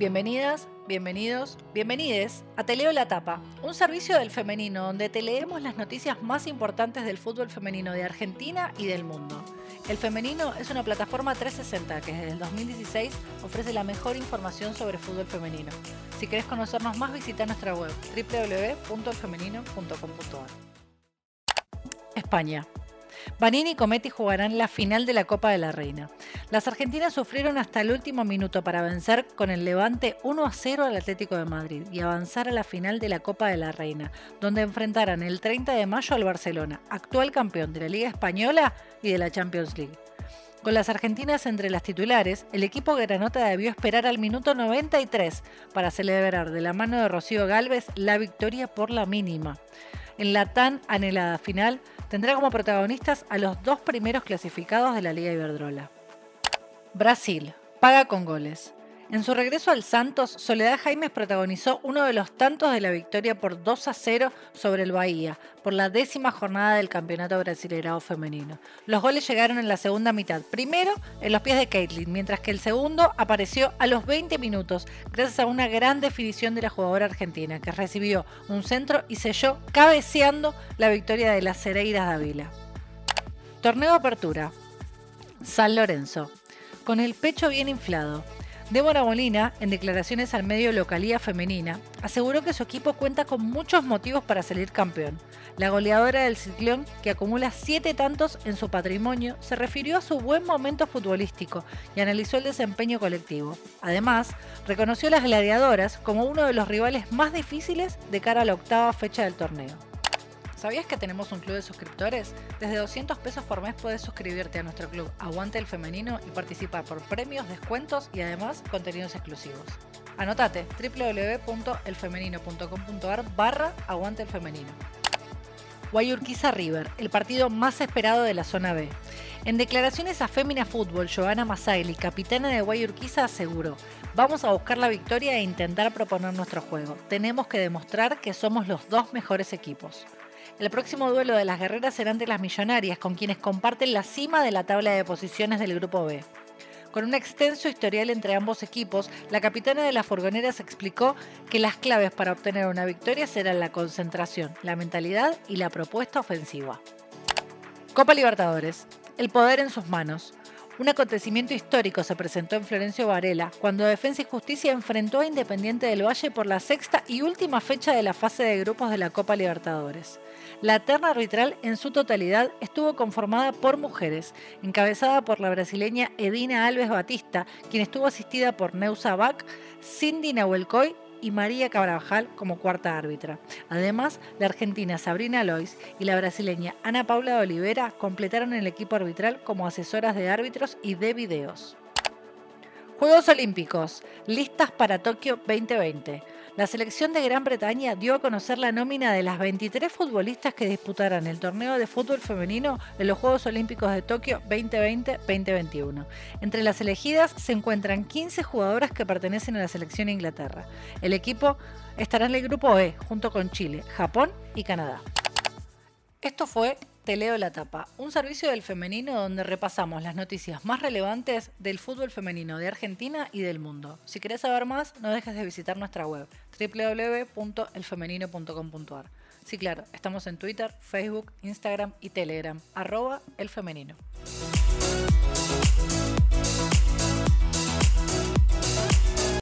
Bienvenidas, bienvenidos, bienvenides a Te Leo la Tapa, un servicio del femenino donde te leemos las noticias más importantes del fútbol femenino de Argentina y del mundo. El Femenino es una plataforma 360 que desde el 2016 ofrece la mejor información sobre fútbol femenino. Si querés conocernos más, visita nuestra web www.elfemenino.com.ar. España. Vanini y Cometti jugarán la final de la Copa de la Reina. Las argentinas sufrieron hasta el último minuto para vencer con el Levante 1 a 0 al Atlético de Madrid y avanzar a la final de la Copa de la Reina, donde enfrentarán el 30 de mayo al Barcelona, actual campeón de la Liga Española y de la Champions League. Con las argentinas entre las titulares, el equipo granota debió esperar al minuto 93 para celebrar de la mano de Rocío Galvez la victoria por la mínima. En la tan anhelada final, tendrá como protagonistas a los dos primeros clasificados de la Liga Iberdrola. Brasil, paga con goles. En su regreso al Santos, Soledad Jaimes protagonizó uno de los tantos de la victoria por 2 a 0 sobre el Bahía, por la décima jornada del Campeonato Brasileirao Femenino. Los goles llegaron en la segunda mitad, primero en los pies de Caitlin, mientras que el segundo apareció a los 20 minutos, gracias a una gran definición de la jugadora argentina, que recibió un centro y selló cabeceando la victoria de las Cereiras Dávila. Torneo Apertura. San Lorenzo. Con el pecho bien inflado, Débora Molina, en declaraciones al medio Localía Femenina, aseguró que su equipo cuenta con muchos motivos para salir campeón. La goleadora del Ciclón, que acumula siete tantos en su patrimonio, se refirió a su buen momento futbolístico y analizó el desempeño colectivo. Además, reconoció a las gladiadoras como uno de los rivales más difíciles de cara a la octava fecha del torneo. ¿Sabías que tenemos un club de suscriptores? Desde 200 pesos por mes puedes suscribirte a nuestro club Aguante el Femenino y participar por premios, descuentos y además contenidos exclusivos. Anotate www.elfemenino.com.ar barra Aguante el Femenino. Guayurquiza River, el partido más esperado de la zona B. En declaraciones a Femina Fútbol, Joana Masaili, capitana de Guayurquiza, aseguró: Vamos a buscar la victoria e intentar proponer nuestro juego. Tenemos que demostrar que somos los dos mejores equipos. El próximo duelo de las guerreras será entre las millonarias, con quienes comparten la cima de la tabla de posiciones del Grupo B. Con un extenso historial entre ambos equipos, la capitana de las furgoneras explicó que las claves para obtener una victoria serán la concentración, la mentalidad y la propuesta ofensiva. Copa Libertadores. El poder en sus manos. Un acontecimiento histórico se presentó en Florencio Varela cuando Defensa y Justicia enfrentó a Independiente del Valle por la sexta y última fecha de la fase de grupos de la Copa Libertadores. La terna arbitral en su totalidad estuvo conformada por mujeres, encabezada por la brasileña Edina Alves Batista, quien estuvo asistida por Neusa Bach, Cindy Nahuelcoy y María Carvajal como cuarta árbitra. Además, la argentina Sabrina Lois y la brasileña Ana Paula de Olivera completaron el equipo arbitral como asesoras de árbitros y de videos. Juegos Olímpicos, listas para Tokio 2020 la selección de Gran Bretaña dio a conocer la nómina de las 23 futbolistas que disputarán el torneo de fútbol femenino en los Juegos Olímpicos de Tokio 2020-2021. Entre las elegidas se encuentran 15 jugadoras que pertenecen a la selección de Inglaterra. El equipo estará en el grupo E junto con Chile, Japón y Canadá. Esto fue te leo la tapa, un servicio del femenino donde repasamos las noticias más relevantes del fútbol femenino de Argentina y del mundo. Si querés saber más, no dejes de visitar nuestra web www.elfemenino.com.ar. Sí, claro, estamos en Twitter, Facebook, Instagram y Telegram, arroba elfemenino.